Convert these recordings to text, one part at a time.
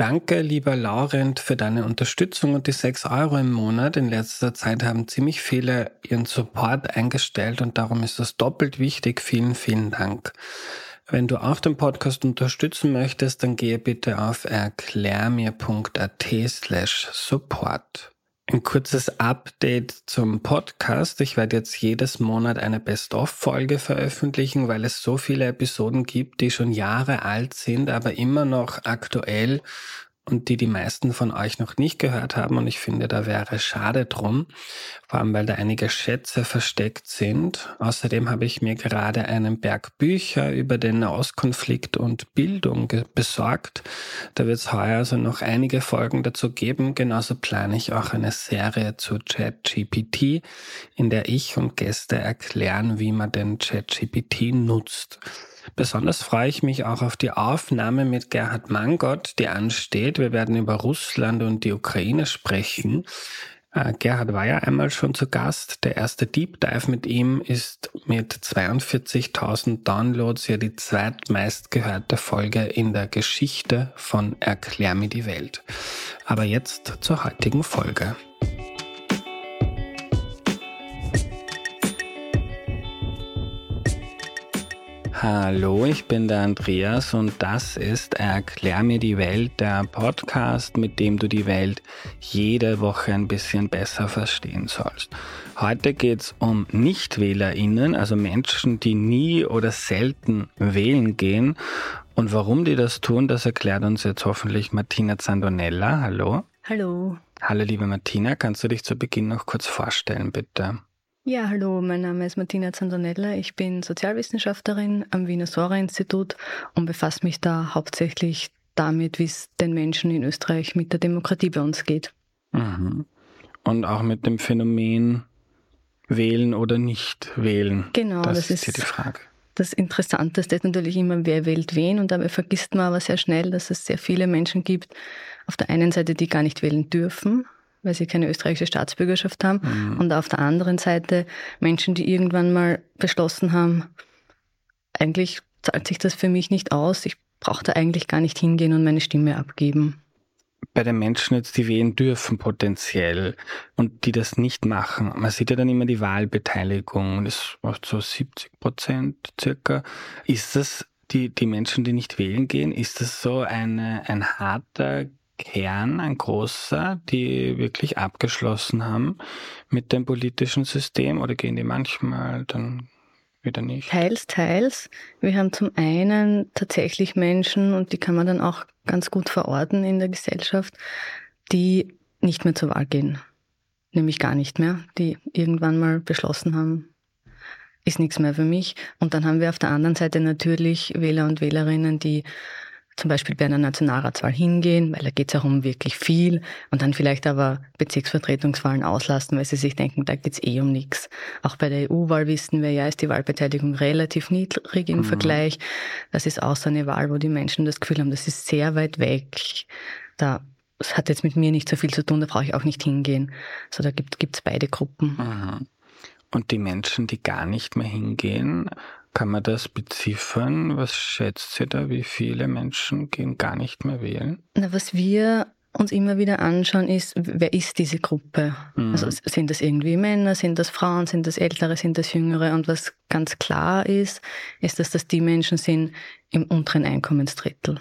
Danke, lieber Laurent, für deine Unterstützung und die 6 Euro im Monat. In letzter Zeit haben ziemlich viele ihren Support eingestellt und darum ist das doppelt wichtig. Vielen, vielen Dank. Wenn du auch den Podcast unterstützen möchtest, dann gehe bitte auf erklärmir.at slash support. Ein kurzes Update zum Podcast. Ich werde jetzt jedes Monat eine Best-of-Folge veröffentlichen, weil es so viele Episoden gibt, die schon Jahre alt sind, aber immer noch aktuell und die die meisten von euch noch nicht gehört haben. Und ich finde, da wäre schade drum, vor allem weil da einige Schätze versteckt sind. Außerdem habe ich mir gerade einen Berg Bücher über den Nahostkonflikt und Bildung besorgt. Da wird es heuer also noch einige Folgen dazu geben. Genauso plane ich auch eine Serie zu ChatGPT, in der ich und Gäste erklären, wie man den ChatGPT nutzt. Besonders freue ich mich auch auf die Aufnahme mit Gerhard Mangott, die ansteht. Wir werden über Russland und die Ukraine sprechen. Äh, Gerhard war ja einmal schon zu Gast. Der erste Deep Dive mit ihm ist mit 42.000 Downloads ja die zweitmeistgehörte Folge in der Geschichte von Erklär mir die Welt. Aber jetzt zur heutigen Folge. Hallo, ich bin der Andreas und das ist Erklär mir die Welt, der Podcast, mit dem du die Welt jede Woche ein bisschen besser verstehen sollst. Heute geht's um Nichtwählerinnen, also Menschen, die nie oder selten wählen gehen. Und warum die das tun, das erklärt uns jetzt hoffentlich Martina Zandonella. Hallo. Hallo. Hallo, liebe Martina. Kannst du dich zu Beginn noch kurz vorstellen, bitte? Ja, hallo, mein Name ist Martina Zandonella. Ich bin Sozialwissenschaftlerin am Wiener Sora-Institut und befasse mich da hauptsächlich damit, wie es den Menschen in Österreich mit der Demokratie bei uns geht. Mhm. Und auch mit dem Phänomen wählen oder nicht wählen. Genau, das, das ist hier die Frage. Das Interessanteste ist natürlich immer, wer wählt wen. Und dabei vergisst man aber sehr schnell, dass es sehr viele Menschen gibt, auf der einen Seite, die gar nicht wählen dürfen, weil sie keine österreichische Staatsbürgerschaft haben. Mhm. Und auf der anderen Seite Menschen, die irgendwann mal beschlossen haben, eigentlich zahlt sich das für mich nicht aus, ich brauche da eigentlich gar nicht hingehen und meine Stimme abgeben. Bei den Menschen jetzt, die wählen dürfen potenziell und die das nicht machen, man sieht ja dann immer die Wahlbeteiligung, das ist so 70 Prozent circa. Ist das die, die Menschen, die nicht wählen gehen, ist das so eine, ein harter Kern, ein großer, die wirklich abgeschlossen haben mit dem politischen System oder gehen die manchmal dann wieder nicht? Teils, teils. Wir haben zum einen tatsächlich Menschen, und die kann man dann auch ganz gut verorten in der Gesellschaft, die nicht mehr zur Wahl gehen. Nämlich gar nicht mehr, die irgendwann mal beschlossen haben, ist nichts mehr für mich. Und dann haben wir auf der anderen Seite natürlich Wähler und Wählerinnen, die zum Beispiel bei einer Nationalratswahl hingehen, weil da geht es auch um wirklich viel und dann vielleicht aber Bezirksvertretungswahlen auslasten, weil sie sich denken, da geht es eh um nichts. Auch bei der EU-Wahl wissen wir ja, ist die Wahlbeteiligung relativ niedrig im mhm. Vergleich. Das ist auch so eine Wahl, wo die Menschen das Gefühl haben, das ist sehr weit weg. Da das hat jetzt mit mir nicht so viel zu tun, da brauche ich auch nicht hingehen. So, da gibt es beide Gruppen. Mhm. Und die Menschen, die gar nicht mehr hingehen, kann man das beziffern? Was schätzt sie da? Wie viele Menschen gehen gar nicht mehr wählen? Na, was wir uns immer wieder anschauen, ist, wer ist diese Gruppe? Mhm. Also sind das irgendwie Männer, sind das Frauen, sind das Ältere, sind das Jüngere? Und was ganz klar ist, ist, dass das die Menschen sind im unteren Einkommensdrittel.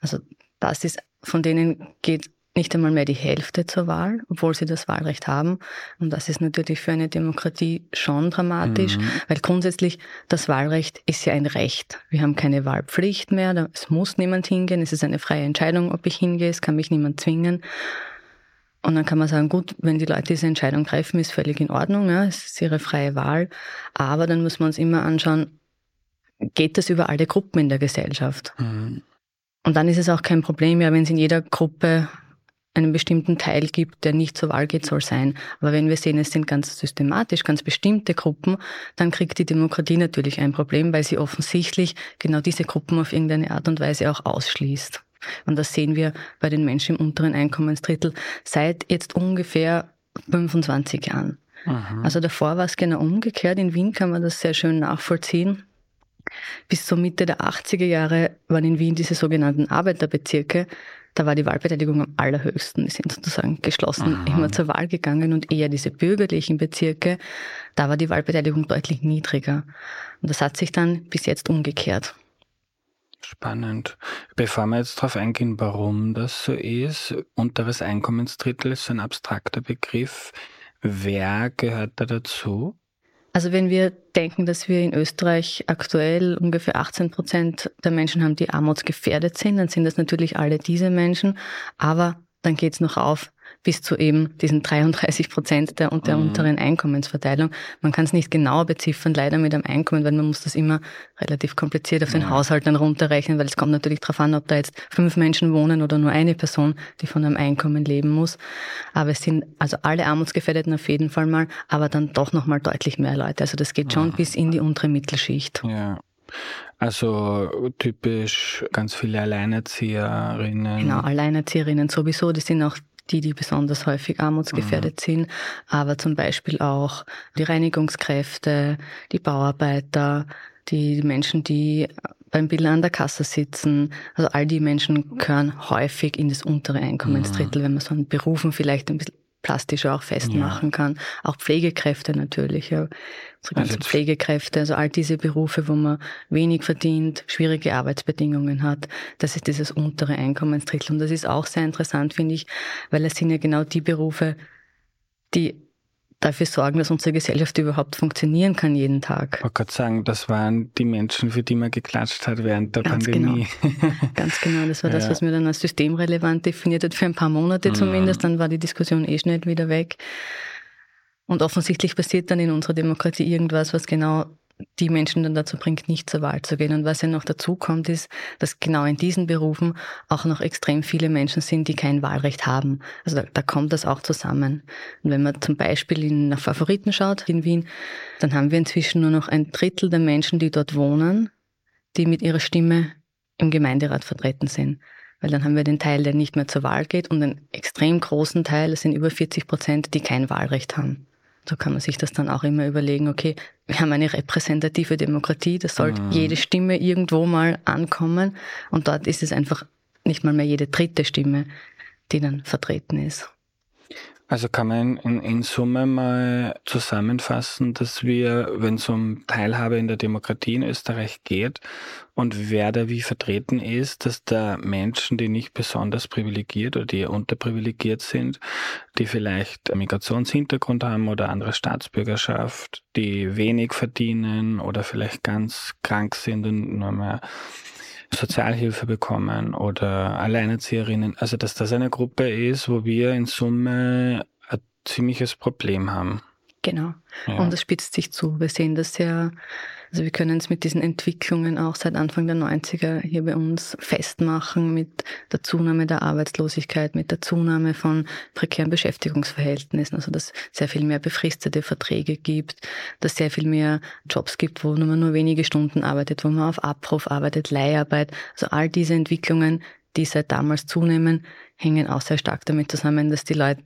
Also das ist, von denen geht nicht einmal mehr die Hälfte zur Wahl, obwohl sie das Wahlrecht haben. Und das ist natürlich für eine Demokratie schon dramatisch, mhm. weil grundsätzlich das Wahlrecht ist ja ein Recht. Wir haben keine Wahlpflicht mehr, es muss niemand hingehen, es ist eine freie Entscheidung, ob ich hingehe, es kann mich niemand zwingen. Und dann kann man sagen, gut, wenn die Leute diese Entscheidung treffen, ist völlig in Ordnung, ja, es ist ihre freie Wahl. Aber dann muss man uns immer anschauen, geht das über alle Gruppen in der Gesellschaft? Mhm. Und dann ist es auch kein Problem, ja, wenn es in jeder Gruppe einen bestimmten Teil gibt, der nicht zur Wahl geht, soll sein. Aber wenn wir sehen, es sind ganz systematisch, ganz bestimmte Gruppen, dann kriegt die Demokratie natürlich ein Problem, weil sie offensichtlich genau diese Gruppen auf irgendeine Art und Weise auch ausschließt. Und das sehen wir bei den Menschen im unteren Einkommensdrittel seit jetzt ungefähr 25 Jahren. Aha. Also davor war es genau umgekehrt. In Wien kann man das sehr schön nachvollziehen. Bis zur Mitte der 80er Jahre waren in Wien diese sogenannten Arbeiterbezirke da war die Wahlbeteiligung am allerhöchsten. Die sind sozusagen geschlossen Aha. immer zur Wahl gegangen und eher diese bürgerlichen Bezirke, da war die Wahlbeteiligung deutlich niedriger. Und das hat sich dann bis jetzt umgekehrt. Spannend. Bevor wir jetzt darauf eingehen, warum das so ist, unteres Einkommensdrittel ist so ein abstrakter Begriff. Wer gehört da dazu? Also wenn wir denken, dass wir in Österreich aktuell ungefähr 18 Prozent der Menschen haben, die armutsgefährdet sind, dann sind das natürlich alle diese Menschen. Aber dann geht es noch auf bis zu eben diesen 33 Prozent der, der mhm. unteren Einkommensverteilung. Man kann es nicht genau beziffern, leider mit einem Einkommen, weil man muss das immer relativ kompliziert auf den ja. Haushalt dann runterrechnen, weil es kommt natürlich darauf an, ob da jetzt fünf Menschen wohnen oder nur eine Person, die von einem Einkommen leben muss. Aber es sind also alle Armutsgefährdeten auf jeden Fall mal, aber dann doch nochmal deutlich mehr Leute. Also das geht schon ja. bis in die untere Mittelschicht. Ja. Also typisch ganz viele Alleinerzieherinnen. Genau, Alleinerzieherinnen sowieso. Die sind auch die, die besonders häufig armutsgefährdet mhm. sind, aber zum Beispiel auch die Reinigungskräfte, die Bauarbeiter, die Menschen, die beim Bilder an der Kasse sitzen. Also all die Menschen gehören häufig in das untere Einkommensdrittel, mhm. wenn man so an Berufen vielleicht ein bisschen plastischer auch festmachen ja. kann. Auch Pflegekräfte natürlich, ja. Unsere ganzen also Pflegekräfte, also all diese Berufe, wo man wenig verdient, schwierige Arbeitsbedingungen hat, das ist dieses untere Einkommensdrittel. Und das ist auch sehr interessant, finde ich, weil es sind ja genau die Berufe, die dafür sorgen, dass unsere Gesellschaft überhaupt funktionieren kann jeden Tag. Ich wollte gerade sagen, das waren die Menschen, für die man geklatscht hat während der Ganz Pandemie. Genau. Ganz genau, das war ja. das, was mir dann als systemrelevant definiert hat, für ein paar Monate zumindest, dann war die Diskussion eh schnell wieder weg. Und offensichtlich passiert dann in unserer Demokratie irgendwas, was genau die Menschen dann dazu bringt, nicht zur Wahl zu gehen. Und was ja noch dazu kommt, ist, dass genau in diesen Berufen auch noch extrem viele Menschen sind, die kein Wahlrecht haben. Also da, da kommt das auch zusammen. Und wenn man zum Beispiel in nach Favoriten schaut in Wien, dann haben wir inzwischen nur noch ein Drittel der Menschen, die dort wohnen, die mit ihrer Stimme im Gemeinderat vertreten sind. Weil dann haben wir den Teil, der nicht mehr zur Wahl geht und einen extrem großen Teil, das sind über 40 Prozent, die kein Wahlrecht haben. So kann man sich das dann auch immer überlegen, okay, wir haben eine repräsentative Demokratie, da sollte mhm. jede Stimme irgendwo mal ankommen und dort ist es einfach nicht mal mehr jede dritte Stimme, die dann vertreten ist. Also kann man in, in Summe mal zusammenfassen, dass wir, wenn es um Teilhabe in der Demokratie in Österreich geht und wer da wie vertreten ist, dass da Menschen, die nicht besonders privilegiert oder die unterprivilegiert sind, die vielleicht einen Migrationshintergrund haben oder andere Staatsbürgerschaft, die wenig verdienen oder vielleicht ganz krank sind und nur mehr Sozialhilfe bekommen oder Alleinerzieherinnen. Also dass das eine Gruppe ist, wo wir in Summe ein ziemliches Problem haben. Genau. Ja. Und das spitzt sich zu. Wir sehen das ja also wir können es mit diesen Entwicklungen auch seit Anfang der 90er hier bei uns festmachen, mit der Zunahme der Arbeitslosigkeit, mit der Zunahme von prekären Beschäftigungsverhältnissen, also dass sehr viel mehr befristete Verträge gibt, dass sehr viel mehr Jobs gibt, wo man nur wenige Stunden arbeitet, wo man auf Abruf arbeitet, Leiharbeit. Also all diese Entwicklungen, die seit damals zunehmen, hängen auch sehr stark damit zusammen, dass die Leute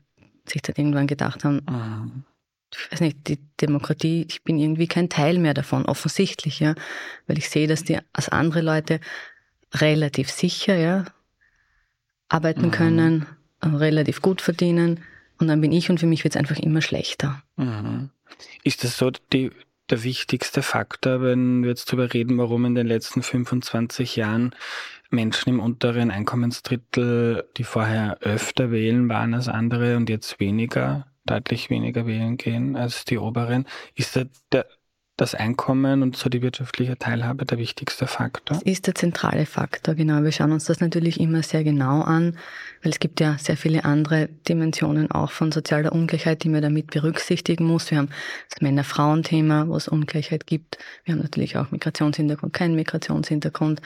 sich dann irgendwann gedacht haben, mhm ich weiß nicht, die Demokratie, ich bin irgendwie kein Teil mehr davon, offensichtlich, ja. Weil ich sehe, dass die als andere Leute relativ sicher, ja, arbeiten mhm. können, relativ gut verdienen. Und dann bin ich und für mich wird es einfach immer schlechter. Mhm. Ist das so die, der wichtigste Faktor, wenn wir jetzt darüber reden, warum in den letzten 25 Jahren Menschen im unteren Einkommensdrittel, die vorher öfter wählen waren als andere und jetzt weniger, deutlich weniger wählen gehen als die oberen. Ist da der, das Einkommen und so die wirtschaftliche Teilhabe der wichtigste Faktor? Das ist der zentrale Faktor, genau. Wir schauen uns das natürlich immer sehr genau an, weil es gibt ja sehr viele andere Dimensionen auch von sozialer Ungleichheit, die man damit berücksichtigen muss. Wir haben das Männer-Frauen-Thema, wo es Ungleichheit gibt. Wir haben natürlich auch Migrationshintergrund, keinen Migrationshintergrund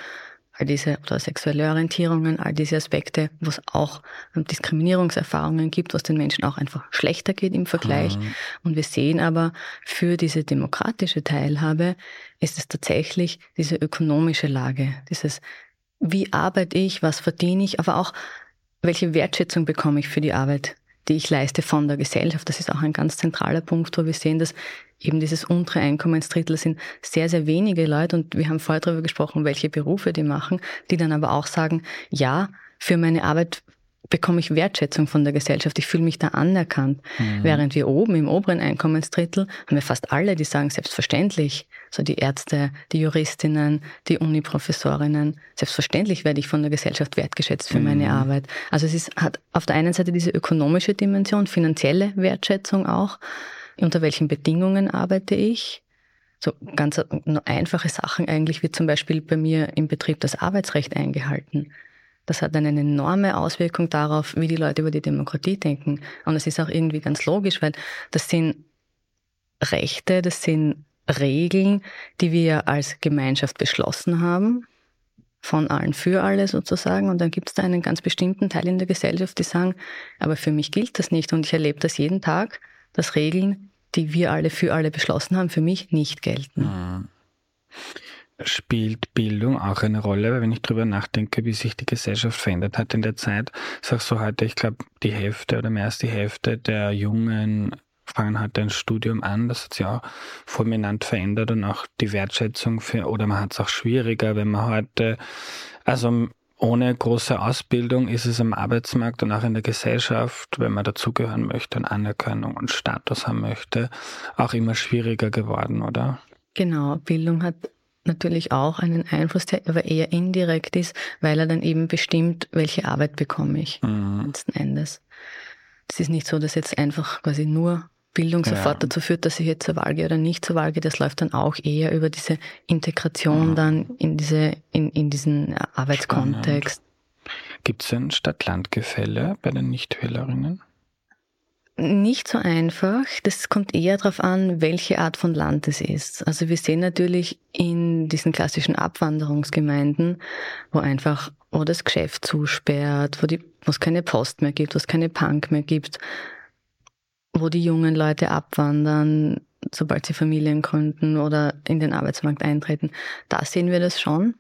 all diese oder sexuelle Orientierungen, all diese Aspekte, wo es auch ähm, Diskriminierungserfahrungen gibt, was den Menschen auch einfach schlechter geht im Vergleich. Mhm. Und wir sehen aber, für diese demokratische Teilhabe ist es tatsächlich diese ökonomische Lage, dieses, wie arbeite ich, was verdiene ich, aber auch, welche Wertschätzung bekomme ich für die Arbeit, die ich leiste von der Gesellschaft. Das ist auch ein ganz zentraler Punkt, wo wir sehen, dass eben dieses untere Einkommensdrittel sind sehr, sehr wenige Leute und wir haben vorher darüber gesprochen, welche Berufe die machen, die dann aber auch sagen, ja, für meine Arbeit bekomme ich Wertschätzung von der Gesellschaft. Ich fühle mich da anerkannt. Mhm. Während wir oben im oberen Einkommensdrittel haben wir fast alle, die sagen, selbstverständlich, so die Ärzte, die Juristinnen, die Uniprofessorinnen, selbstverständlich werde ich von der Gesellschaft wertgeschätzt für mhm. meine Arbeit. Also es ist, hat auf der einen Seite diese ökonomische Dimension, finanzielle Wertschätzung auch. Unter welchen Bedingungen arbeite ich? So ganz einfache Sachen eigentlich, wie zum Beispiel bei mir im Betrieb das Arbeitsrecht eingehalten. Das hat eine enorme Auswirkung darauf, wie die Leute über die Demokratie denken. Und es ist auch irgendwie ganz logisch, weil das sind Rechte, das sind Regeln, die wir als Gemeinschaft beschlossen haben, von allen für alle sozusagen. Und dann gibt es da einen ganz bestimmten Teil in der Gesellschaft, die sagen, aber für mich gilt das nicht. Und ich erlebe das jeden Tag, dass Regeln, die wir alle für alle beschlossen haben, für mich nicht gelten. Mhm spielt Bildung auch eine Rolle, weil wenn ich darüber nachdenke, wie sich die Gesellschaft verändert hat in der Zeit, sagst du heute, ich glaube, die Hälfte oder mehr als die Hälfte der Jungen fangen halt ein Studium an, das hat sich auch fulminant verändert und auch die Wertschätzung für, oder man hat es auch schwieriger, wenn man heute, also ohne große Ausbildung ist es am Arbeitsmarkt und auch in der Gesellschaft, wenn man dazugehören möchte und Anerkennung und Status haben möchte, auch immer schwieriger geworden, oder? Genau, Bildung hat natürlich auch einen Einfluss, der aber eher indirekt ist, weil er dann eben bestimmt, welche Arbeit bekomme ich mhm. letzten Endes. Es ist nicht so, dass jetzt einfach quasi nur Bildung sofort ja. dazu führt, dass ich jetzt zur Wahl gehe oder nicht zur Wahl gehe. Das läuft dann auch eher über diese Integration mhm. dann in diese, in, in diesen Arbeitskontext. Gibt es ein Stadt-Land-Gefälle bei den Nichtwählerinnen? Nicht so einfach. Das kommt eher darauf an, welche Art von Land es ist. Also wir sehen natürlich in diesen klassischen Abwanderungsgemeinden, wo einfach, wo das Geschäft zusperrt, wo, die, wo es keine Post mehr gibt, wo es keine Punk mehr gibt, wo die jungen Leute abwandern, sobald sie Familien gründen oder in den Arbeitsmarkt eintreten. Da sehen wir das schon.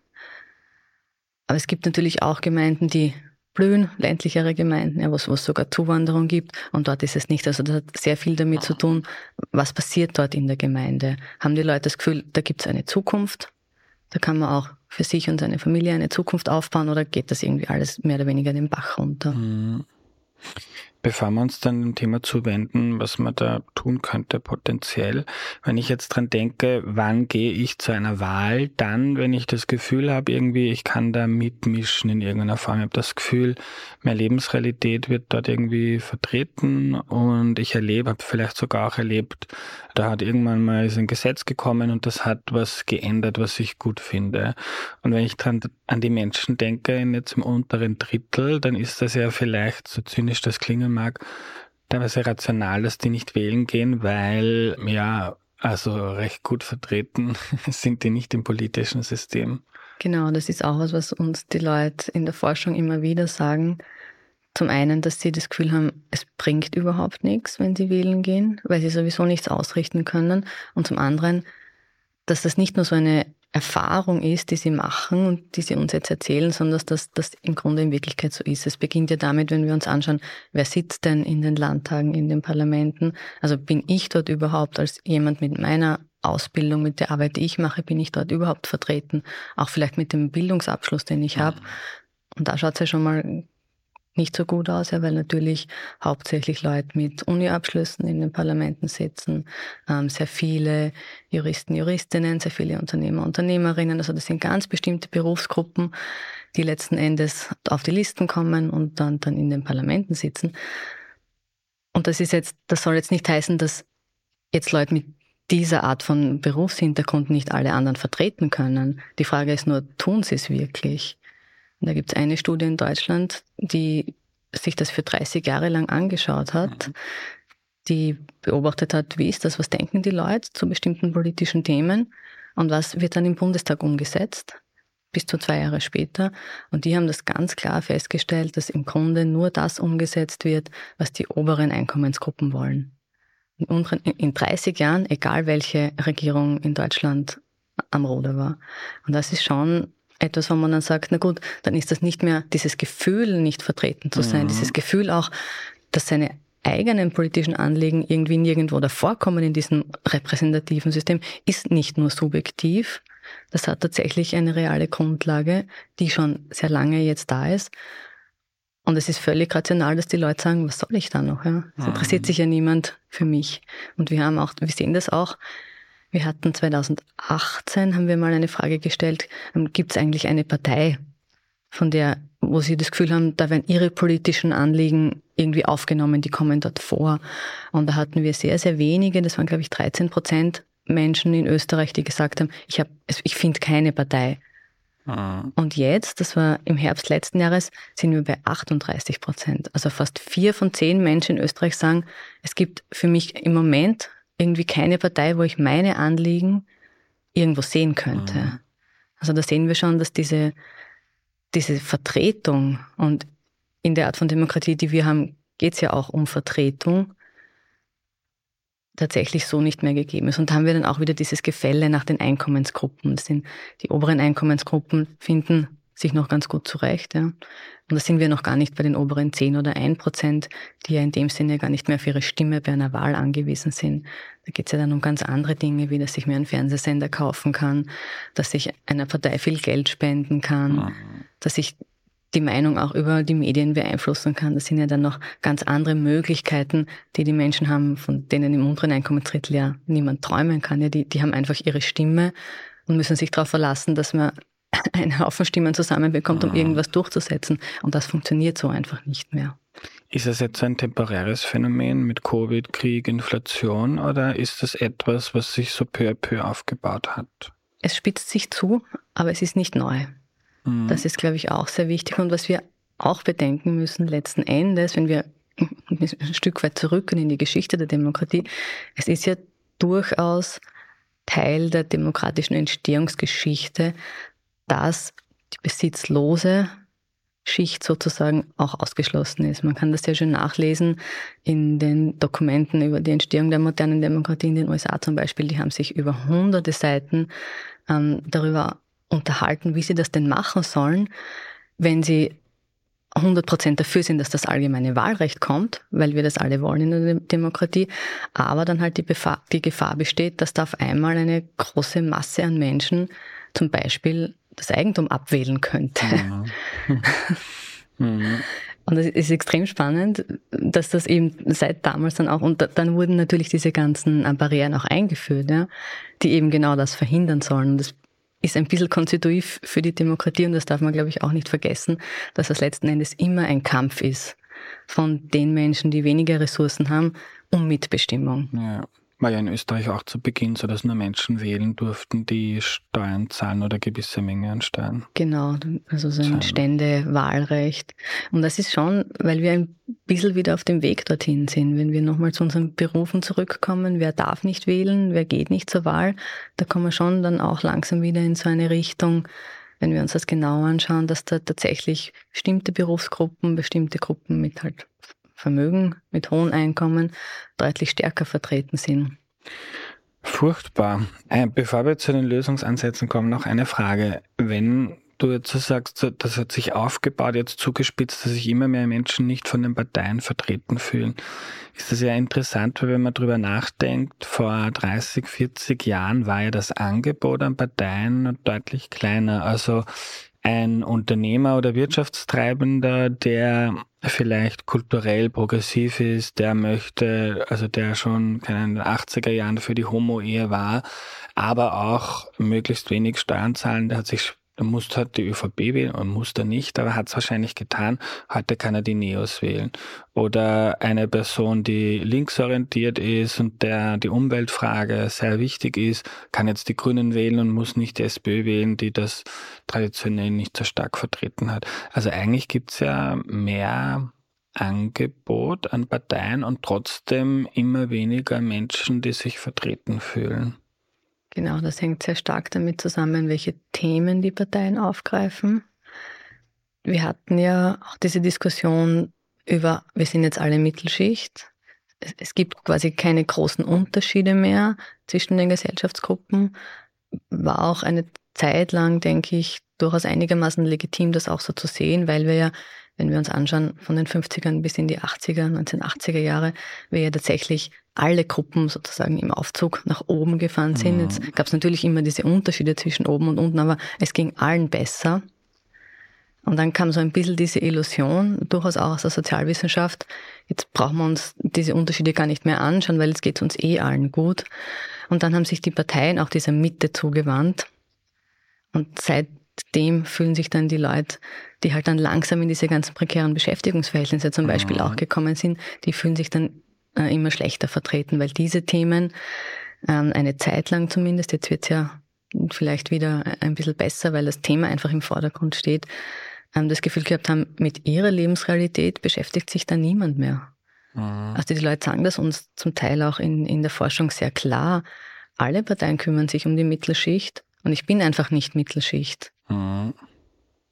Aber es gibt natürlich auch Gemeinden, die blühen, ländlichere Gemeinden, ja, wo es sogar Zuwanderung gibt und dort ist es nicht. Also das hat sehr viel damit zu tun, was passiert dort in der Gemeinde. Haben die Leute das Gefühl, da gibt es eine Zukunft, da kann man auch für sich und seine Familie eine Zukunft aufbauen oder geht das irgendwie alles mehr oder weniger den Bach runter? Mhm. Bevor wir uns dann dem Thema zuwenden, was man da tun könnte potenziell, wenn ich jetzt dran denke, wann gehe ich zu einer Wahl, dann, wenn ich das Gefühl habe, irgendwie, ich kann da mitmischen in irgendeiner Form. Ich habe das Gefühl, mehr Lebensrealität wird dort irgendwie vertreten und ich erlebe, habe vielleicht sogar auch erlebt, da hat irgendwann mal ein Gesetz gekommen und das hat was geändert, was ich gut finde. Und wenn ich dran an die Menschen denke, jetzt im unteren Drittel, dann ist das ja vielleicht, so zynisch das klingen mag, teilweise rational, dass die nicht wählen gehen, weil, ja, also recht gut vertreten sind die nicht im politischen System. Genau, das ist auch was, was uns die Leute in der Forschung immer wieder sagen. Zum einen, dass sie das Gefühl haben, es bringt überhaupt nichts, wenn sie wählen gehen, weil sie sowieso nichts ausrichten können. Und zum anderen, dass das nicht nur so eine Erfahrung ist, die sie machen und die sie uns jetzt erzählen, sondern dass das im Grunde in Wirklichkeit so ist. Es beginnt ja damit, wenn wir uns anschauen, wer sitzt denn in den Landtagen, in den Parlamenten? Also bin ich dort überhaupt als jemand mit meiner Ausbildung, mit der Arbeit, die ich mache, bin ich dort überhaupt vertreten? Auch vielleicht mit dem Bildungsabschluss, den ich habe. Und da schaut es ja schon mal nicht so gut aus, ja, weil natürlich hauptsächlich Leute mit Uni-Abschlüssen in den Parlamenten sitzen, ähm, sehr viele Juristen, Juristinnen, sehr viele Unternehmer, Unternehmerinnen. Also das sind ganz bestimmte Berufsgruppen, die letzten Endes auf die Listen kommen und dann, dann in den Parlamenten sitzen. Und das ist jetzt, das soll jetzt nicht heißen, dass jetzt Leute mit dieser Art von Berufshintergrund nicht alle anderen vertreten können. Die Frage ist nur, tun sie es wirklich? Und da gibt es eine Studie in Deutschland, die sich das für 30 Jahre lang angeschaut hat, mhm. die beobachtet hat, wie ist das, was denken die Leute zu bestimmten politischen Themen und was wird dann im Bundestag umgesetzt, bis zu zwei Jahre später. Und die haben das ganz klar festgestellt, dass im Grunde nur das umgesetzt wird, was die oberen Einkommensgruppen wollen. In 30 Jahren, egal welche Regierung in Deutschland am Ruder war. Und das ist schon etwas, wo man dann sagt, na gut, dann ist das nicht mehr dieses Gefühl, nicht vertreten zu sein, mhm. dieses Gefühl auch, dass seine eigenen politischen Anliegen irgendwie nirgendwo davor kommen in diesem repräsentativen System, ist nicht nur subjektiv, das hat tatsächlich eine reale Grundlage, die schon sehr lange jetzt da ist. Und es ist völlig rational, dass die Leute sagen, was soll ich da noch? Ja? Es interessiert sich ja niemand für mich. Und wir haben auch, wir sehen das auch. Wir hatten 2018, haben wir mal eine Frage gestellt, ähm, gibt es eigentlich eine Partei, von der, wo Sie das Gefühl haben, da werden Ihre politischen Anliegen irgendwie aufgenommen, die kommen dort vor. Und da hatten wir sehr, sehr wenige, das waren glaube ich 13 Prozent Menschen in Österreich, die gesagt haben, ich, hab, ich finde keine Partei. Mhm. Und jetzt, das war im Herbst letzten Jahres, sind wir bei 38 Prozent. Also fast vier von zehn Menschen in Österreich sagen, es gibt für mich im Moment irgendwie keine Partei, wo ich meine Anliegen irgendwo sehen könnte. Mhm. Also da sehen wir schon, dass diese, diese Vertretung und in der Art von Demokratie, die wir haben, geht es ja auch um Vertretung tatsächlich so nicht mehr gegeben ist. Und da haben wir dann auch wieder dieses Gefälle nach den Einkommensgruppen. Das sind die oberen Einkommensgruppen finden sich noch ganz gut zurecht. Ja. Und da sind wir noch gar nicht bei den oberen 10 oder 1 Prozent, die ja in dem Sinne gar nicht mehr auf ihre Stimme bei einer Wahl angewiesen sind. Da geht es ja dann um ganz andere Dinge, wie dass ich mir einen Fernsehsender kaufen kann, dass ich einer Partei viel Geld spenden kann, mhm. dass ich die Meinung auch über die Medien beeinflussen kann. Das sind ja dann noch ganz andere Möglichkeiten, die die Menschen haben, von denen im unteren Einkommensdrittel ja niemand träumen kann. Ja, die, die haben einfach ihre Stimme und müssen sich darauf verlassen, dass man einen Haufen Stimmen zusammenbekommt, um mhm. irgendwas durchzusetzen. Und das funktioniert so einfach nicht mehr. Ist es jetzt ein temporäres Phänomen mit Covid, Krieg, Inflation oder ist das etwas, was sich so peu à peu aufgebaut hat? Es spitzt sich zu, aber es ist nicht neu. Mhm. Das ist, glaube ich, auch sehr wichtig. Und was wir auch bedenken müssen, letzten Endes, wenn wir ein Stück weit zurückgehen in die Geschichte der Demokratie, es ist ja durchaus Teil der demokratischen Entstehungsgeschichte, dass die besitzlose Schicht sozusagen auch ausgeschlossen ist. Man kann das ja schon nachlesen in den Dokumenten über die Entstehung der modernen Demokratie in den USA zum Beispiel. Die haben sich über hunderte Seiten ähm, darüber unterhalten, wie sie das denn machen sollen, wenn sie 100 Prozent dafür sind, dass das allgemeine Wahlrecht kommt, weil wir das alle wollen in der Demokratie, aber dann halt die, Befa die Gefahr besteht, dass da auf einmal eine große Masse an Menschen zum Beispiel das Eigentum abwählen könnte. Ja. Mhm. Und es ist extrem spannend, dass das eben seit damals dann auch, und dann wurden natürlich diese ganzen Barrieren auch eingeführt, ja, die eben genau das verhindern sollen. Und das ist ein bisschen konstitutiv für die Demokratie und das darf man, glaube ich, auch nicht vergessen, dass das letzten Endes immer ein Kampf ist von den Menschen, die weniger Ressourcen haben, um Mitbestimmung. Ja. War ja in Österreich auch zu Beginn so, dass nur Menschen wählen durften, die Steuern zahlen oder gewisse Menge an Steuern. Genau, also so ein Ständewahlrecht. Und das ist schon, weil wir ein bisschen wieder auf dem Weg dorthin sind. Wenn wir nochmal zu unseren Berufen zurückkommen, wer darf nicht wählen, wer geht nicht zur Wahl, da kommen wir schon dann auch langsam wieder in so eine Richtung, wenn wir uns das genau anschauen, dass da tatsächlich bestimmte Berufsgruppen, bestimmte Gruppen mit halt Vermögen, mit hohen Einkommen deutlich stärker vertreten sind. Furchtbar. Äh, bevor wir zu den Lösungsansätzen kommen, noch eine Frage. Wenn du jetzt so sagst, das hat sich aufgebaut, jetzt zugespitzt, dass sich immer mehr Menschen nicht von den Parteien vertreten fühlen, ist das ja interessant, weil wenn man drüber nachdenkt, vor 30, 40 Jahren war ja das Angebot an Parteien deutlich kleiner. Also ein Unternehmer oder Wirtschaftstreibender, der vielleicht kulturell progressiv ist, der möchte, also der schon in den 80er Jahren für die Homo-Ehe war, aber auch möglichst wenig Steuern zahlen, der hat sich Du musst halt die ÖVP wählen und er nicht, aber hat es wahrscheinlich getan. Heute kann er die Neos wählen. Oder eine Person, die linksorientiert ist und der die Umweltfrage sehr wichtig ist, kann jetzt die Grünen wählen und muss nicht die SPÖ wählen, die das traditionell nicht so stark vertreten hat. Also eigentlich gibt's ja mehr Angebot an Parteien und trotzdem immer weniger Menschen, die sich vertreten fühlen. Genau, das hängt sehr stark damit zusammen, welche Themen die Parteien aufgreifen. Wir hatten ja auch diese Diskussion über, wir sind jetzt alle Mittelschicht. Es gibt quasi keine großen Unterschiede mehr zwischen den Gesellschaftsgruppen. War auch eine Zeit lang, denke ich, durchaus einigermaßen legitim, das auch so zu sehen, weil wir ja, wenn wir uns anschauen, von den 50ern bis in die 80er, 1980er Jahre, wir ja tatsächlich alle Gruppen sozusagen im Aufzug nach oben gefahren sind. Mhm. Jetzt gab es natürlich immer diese Unterschiede zwischen oben und unten, aber es ging allen besser. Und dann kam so ein bisschen diese Illusion, durchaus auch aus der Sozialwissenschaft, jetzt brauchen wir uns diese Unterschiede gar nicht mehr anschauen, weil jetzt geht es uns eh allen gut. Und dann haben sich die Parteien auch dieser Mitte zugewandt. Und seitdem fühlen sich dann die Leute, die halt dann langsam in diese ganzen prekären Beschäftigungsverhältnisse zum Beispiel mhm. auch gekommen sind, die fühlen sich dann äh, immer schlechter vertreten, weil diese Themen ähm, eine Zeit lang zumindest, jetzt wird es ja vielleicht wieder ein bisschen besser, weil das Thema einfach im Vordergrund steht, ähm, das Gefühl gehabt haben, mit ihrer Lebensrealität beschäftigt sich da niemand mehr. Mhm. Also die Leute sagen das uns zum Teil auch in, in der Forschung sehr klar. Alle Parteien kümmern sich um die Mittelschicht und ich bin einfach nicht Mittelschicht. Mhm.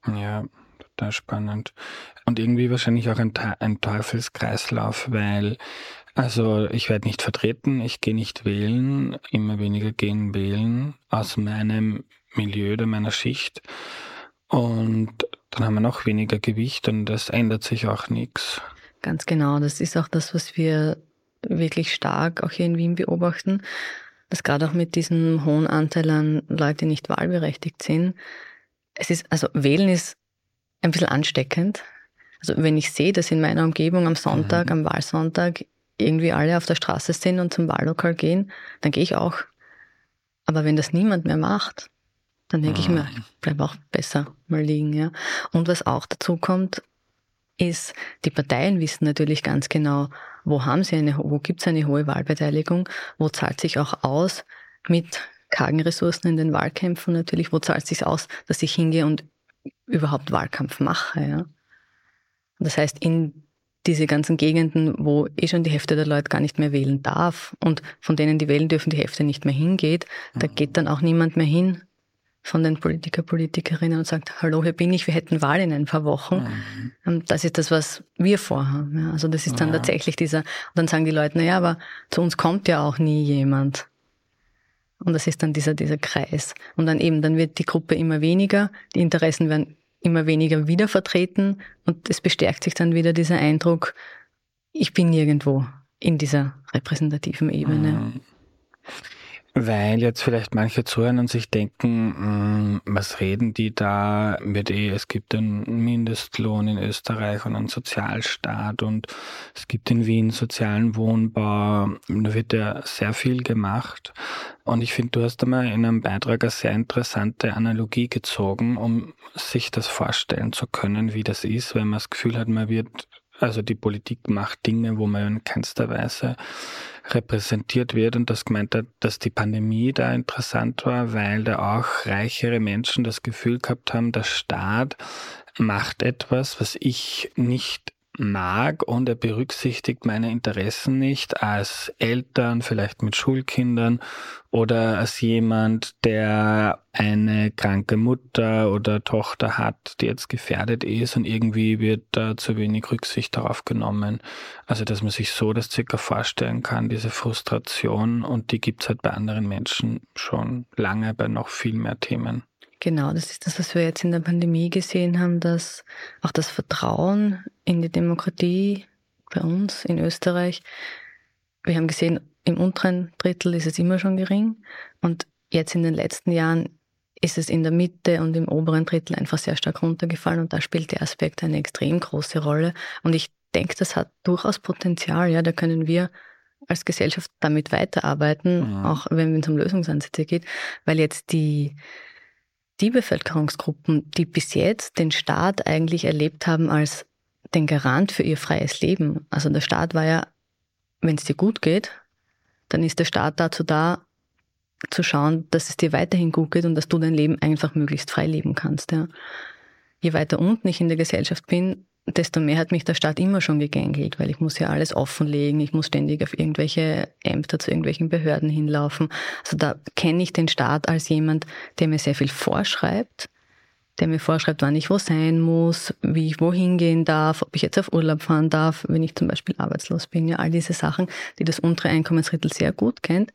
Ja, total spannend. Und irgendwie wahrscheinlich auch ein, ein Teufelskreislauf, weil also ich werde nicht vertreten, ich gehe nicht wählen, immer weniger gehen wählen aus meinem Milieu oder meiner Schicht. Und dann haben wir noch weniger Gewicht und das ändert sich auch nichts. Ganz genau, das ist auch das, was wir wirklich stark auch hier in Wien beobachten, dass gerade auch mit diesem hohen Anteil an Leuten, die nicht wahlberechtigt sind, es ist, also wählen ist ein bisschen ansteckend. Also wenn ich sehe, dass in meiner Umgebung am Sonntag, mhm. am Wahlsonntag irgendwie alle auf der Straße sind und zum Wahllokal gehen, dann gehe ich auch. Aber wenn das niemand mehr macht, dann denke mhm. ich mir, ich bleibe auch besser mal liegen. Ja. Und was auch dazu kommt, ist, die Parteien wissen natürlich ganz genau, wo haben sie eine, wo gibt es eine hohe Wahlbeteiligung, wo zahlt sich auch aus mit kargen Ressourcen in den Wahlkämpfen natürlich, wo zahlt sich aus, dass ich hingehe und überhaupt Wahlkampf mache. Ja. Das heißt, in diese ganzen Gegenden, wo eh schon die Hälfte der Leute gar nicht mehr wählen darf und von denen, die wählen dürfen, die Hälfte nicht mehr hingeht, da mhm. geht dann auch niemand mehr hin von den Politiker, Politikerinnen und sagt, hallo, hier bin ich, wir hätten Wahl in ein paar Wochen. Mhm. Das ist das, was wir vorhaben. Ja, also das ist dann ja. tatsächlich dieser, und dann sagen die Leute, na ja, aber zu uns kommt ja auch nie jemand. Und das ist dann dieser, dieser Kreis. Und dann eben, dann wird die Gruppe immer weniger, die Interessen werden immer weniger wieder vertreten und es bestärkt sich dann wieder dieser Eindruck, ich bin nirgendwo in dieser repräsentativen Ebene. Mhm. Weil jetzt vielleicht manche zuhören und sich denken, hm, was reden die da mit eh, es gibt einen Mindestlohn in Österreich und einen Sozialstaat und es gibt in Wien sozialen Wohnbau, da wird ja sehr viel gemacht. Und ich finde, du hast einmal in einem Beitrag eine sehr interessante Analogie gezogen, um sich das vorstellen zu können, wie das ist, wenn man das Gefühl hat, man wird also die Politik macht Dinge, wo man in keinster Weise repräsentiert wird und das gemeint hat, dass die Pandemie da interessant war, weil da auch reichere Menschen das Gefühl gehabt haben, der Staat macht etwas, was ich nicht mag und er berücksichtigt meine Interessen nicht als Eltern, vielleicht mit Schulkindern oder als jemand, der eine kranke Mutter oder Tochter hat, die jetzt gefährdet ist und irgendwie wird da zu wenig Rücksicht darauf genommen. Also, dass man sich so das circa vorstellen kann, diese Frustration und die gibt's halt bei anderen Menschen schon lange bei noch viel mehr Themen. Genau, das ist das, was wir jetzt in der Pandemie gesehen haben, dass auch das Vertrauen in die Demokratie bei uns in Österreich, wir haben gesehen, im unteren Drittel ist es immer schon gering und jetzt in den letzten Jahren ist es in der Mitte und im oberen Drittel einfach sehr stark runtergefallen und da spielt der Aspekt eine extrem große Rolle und ich denke, das hat durchaus Potenzial, ja, da können wir als Gesellschaft damit weiterarbeiten, ja. auch wenn es um Lösungsansätze geht, weil jetzt die die Bevölkerungsgruppen, die bis jetzt den Staat eigentlich erlebt haben als den Garant für ihr freies Leben. Also der Staat war ja, wenn es dir gut geht, dann ist der Staat dazu da, zu schauen, dass es dir weiterhin gut geht und dass du dein Leben einfach möglichst frei leben kannst. Ja. Je weiter unten ich in der Gesellschaft bin, desto mehr hat mich der Staat immer schon gegängelt, weil ich muss ja alles offenlegen, ich muss ständig auf irgendwelche Ämter zu irgendwelchen Behörden hinlaufen. Also da kenne ich den Staat als jemand, der mir sehr viel vorschreibt der mir vorschreibt, wann ich wo sein muss, wie ich wohin gehen darf, ob ich jetzt auf Urlaub fahren darf, wenn ich zum Beispiel arbeitslos bin. Ja, all diese Sachen, die das untere Einkommensdrittel sehr gut kennt.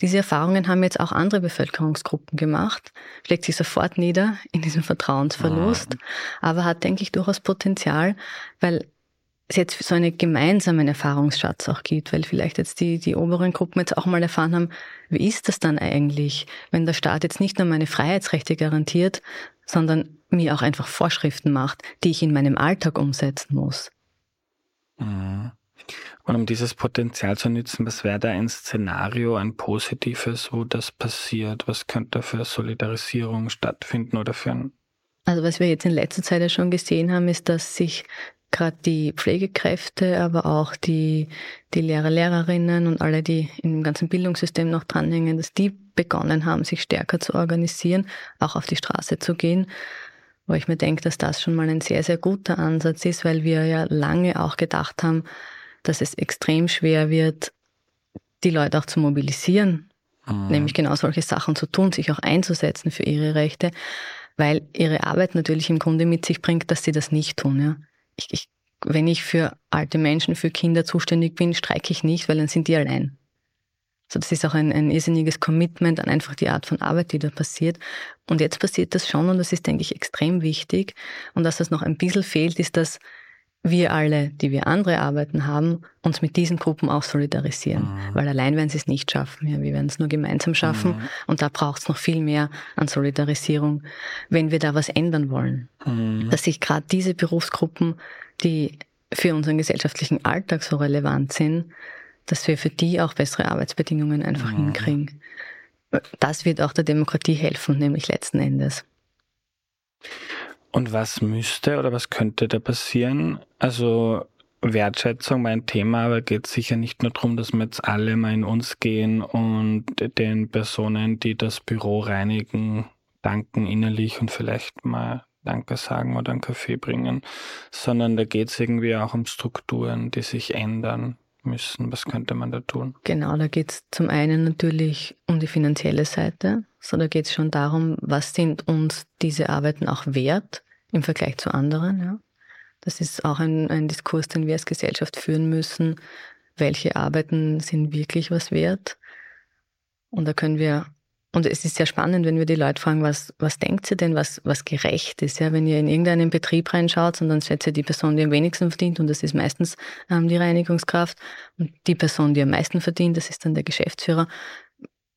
Diese Erfahrungen haben jetzt auch andere Bevölkerungsgruppen gemacht, schlägt sich sofort nieder in diesem Vertrauensverlust, aber hat, denke ich, durchaus Potenzial, weil es jetzt so einen gemeinsamen Erfahrungsschatz auch gibt, weil vielleicht jetzt die, die oberen Gruppen jetzt auch mal erfahren haben, wie ist das dann eigentlich, wenn der Staat jetzt nicht nur meine Freiheitsrechte garantiert, sondern mir auch einfach Vorschriften macht, die ich in meinem Alltag umsetzen muss. Mhm. Und um dieses Potenzial zu nutzen, was wäre da ein Szenario, ein positives, wo das passiert? Was könnte für Solidarisierung stattfinden oder für ein also was wir jetzt in letzter Zeit ja schon gesehen haben, ist, dass sich gerade die Pflegekräfte, aber auch die, die Lehrer, Lehrerinnen und alle, die im ganzen Bildungssystem noch dranhängen, dass die begonnen haben, sich stärker zu organisieren, auch auf die Straße zu gehen. Wo ich mir denke, dass das schon mal ein sehr, sehr guter Ansatz ist, weil wir ja lange auch gedacht haben, dass es extrem schwer wird, die Leute auch zu mobilisieren, mhm. nämlich genau solche Sachen zu tun, sich auch einzusetzen für ihre Rechte, weil ihre Arbeit natürlich im Grunde mit sich bringt, dass sie das nicht tun. Ja. Ich, ich, wenn ich für alte Menschen, für Kinder zuständig bin, streike ich nicht, weil dann sind die allein. So, das ist auch ein, ein irrsinniges Commitment an einfach die Art von Arbeit, die da passiert. Und jetzt passiert das schon und das ist, denke ich, extrem wichtig. Und dass das noch ein bisschen fehlt, ist, dass wir alle, die wir andere Arbeiten haben, uns mit diesen Gruppen auch solidarisieren. Mhm. Weil allein werden sie es nicht schaffen. Ja, wir werden es nur gemeinsam schaffen. Mhm. Und da braucht es noch viel mehr an Solidarisierung, wenn wir da was ändern wollen. Mhm. Dass sich gerade diese Berufsgruppen, die für unseren gesellschaftlichen Alltag so relevant sind, dass wir für die auch bessere Arbeitsbedingungen einfach mhm. hinkriegen. Das wird auch der Demokratie helfen, nämlich letzten Endes. Und was müsste oder was könnte da passieren? Also Wertschätzung mein Thema, aber geht sicher nicht nur darum, dass wir jetzt alle mal in uns gehen und den Personen, die das Büro reinigen, danken innerlich und vielleicht mal Danke sagen oder einen Kaffee bringen, sondern da geht es irgendwie auch um Strukturen, die sich ändern müssen. Was könnte man da tun? Genau, da geht es zum einen natürlich um die finanzielle Seite. So, da geht es schon darum, was sind uns diese Arbeiten auch wert? im Vergleich zu anderen. Ja. Das ist auch ein, ein Diskurs, den wir als Gesellschaft führen müssen. Welche Arbeiten sind wirklich was wert? Und da können wir, und es ist sehr spannend, wenn wir die Leute fragen, was, was denkt ihr denn, was, was gerecht ist? Ja, wenn ihr in irgendeinen Betrieb reinschaut und dann setzt ihr die Person, die am wenigsten verdient, und das ist meistens ähm, die Reinigungskraft, und die Person, die am meisten verdient, das ist dann der Geschäftsführer.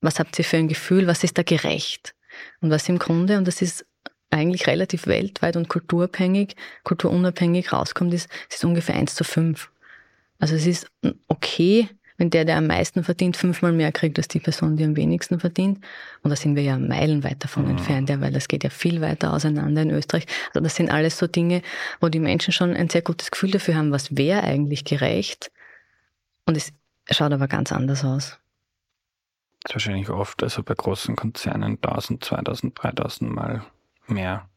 Was habt ihr für ein Gefühl? Was ist da gerecht? Und was im Grunde, und das ist eigentlich relativ weltweit und kulturabhängig, kulturunabhängig rauskommt, ist, es ist ungefähr 1 zu 5. Also es ist okay, wenn der, der am meisten verdient, fünfmal mehr kriegt als die Person, die am wenigsten verdient. Und da sind wir ja meilenweit davon mhm. entfernt, ja, weil das geht ja viel weiter auseinander in Österreich. Also das sind alles so Dinge, wo die Menschen schon ein sehr gutes Gefühl dafür haben, was wäre eigentlich gerecht. Und es schaut aber ganz anders aus. Das ist wahrscheinlich oft, also bei großen Konzernen 1000, 2000, 3000 Mal mehr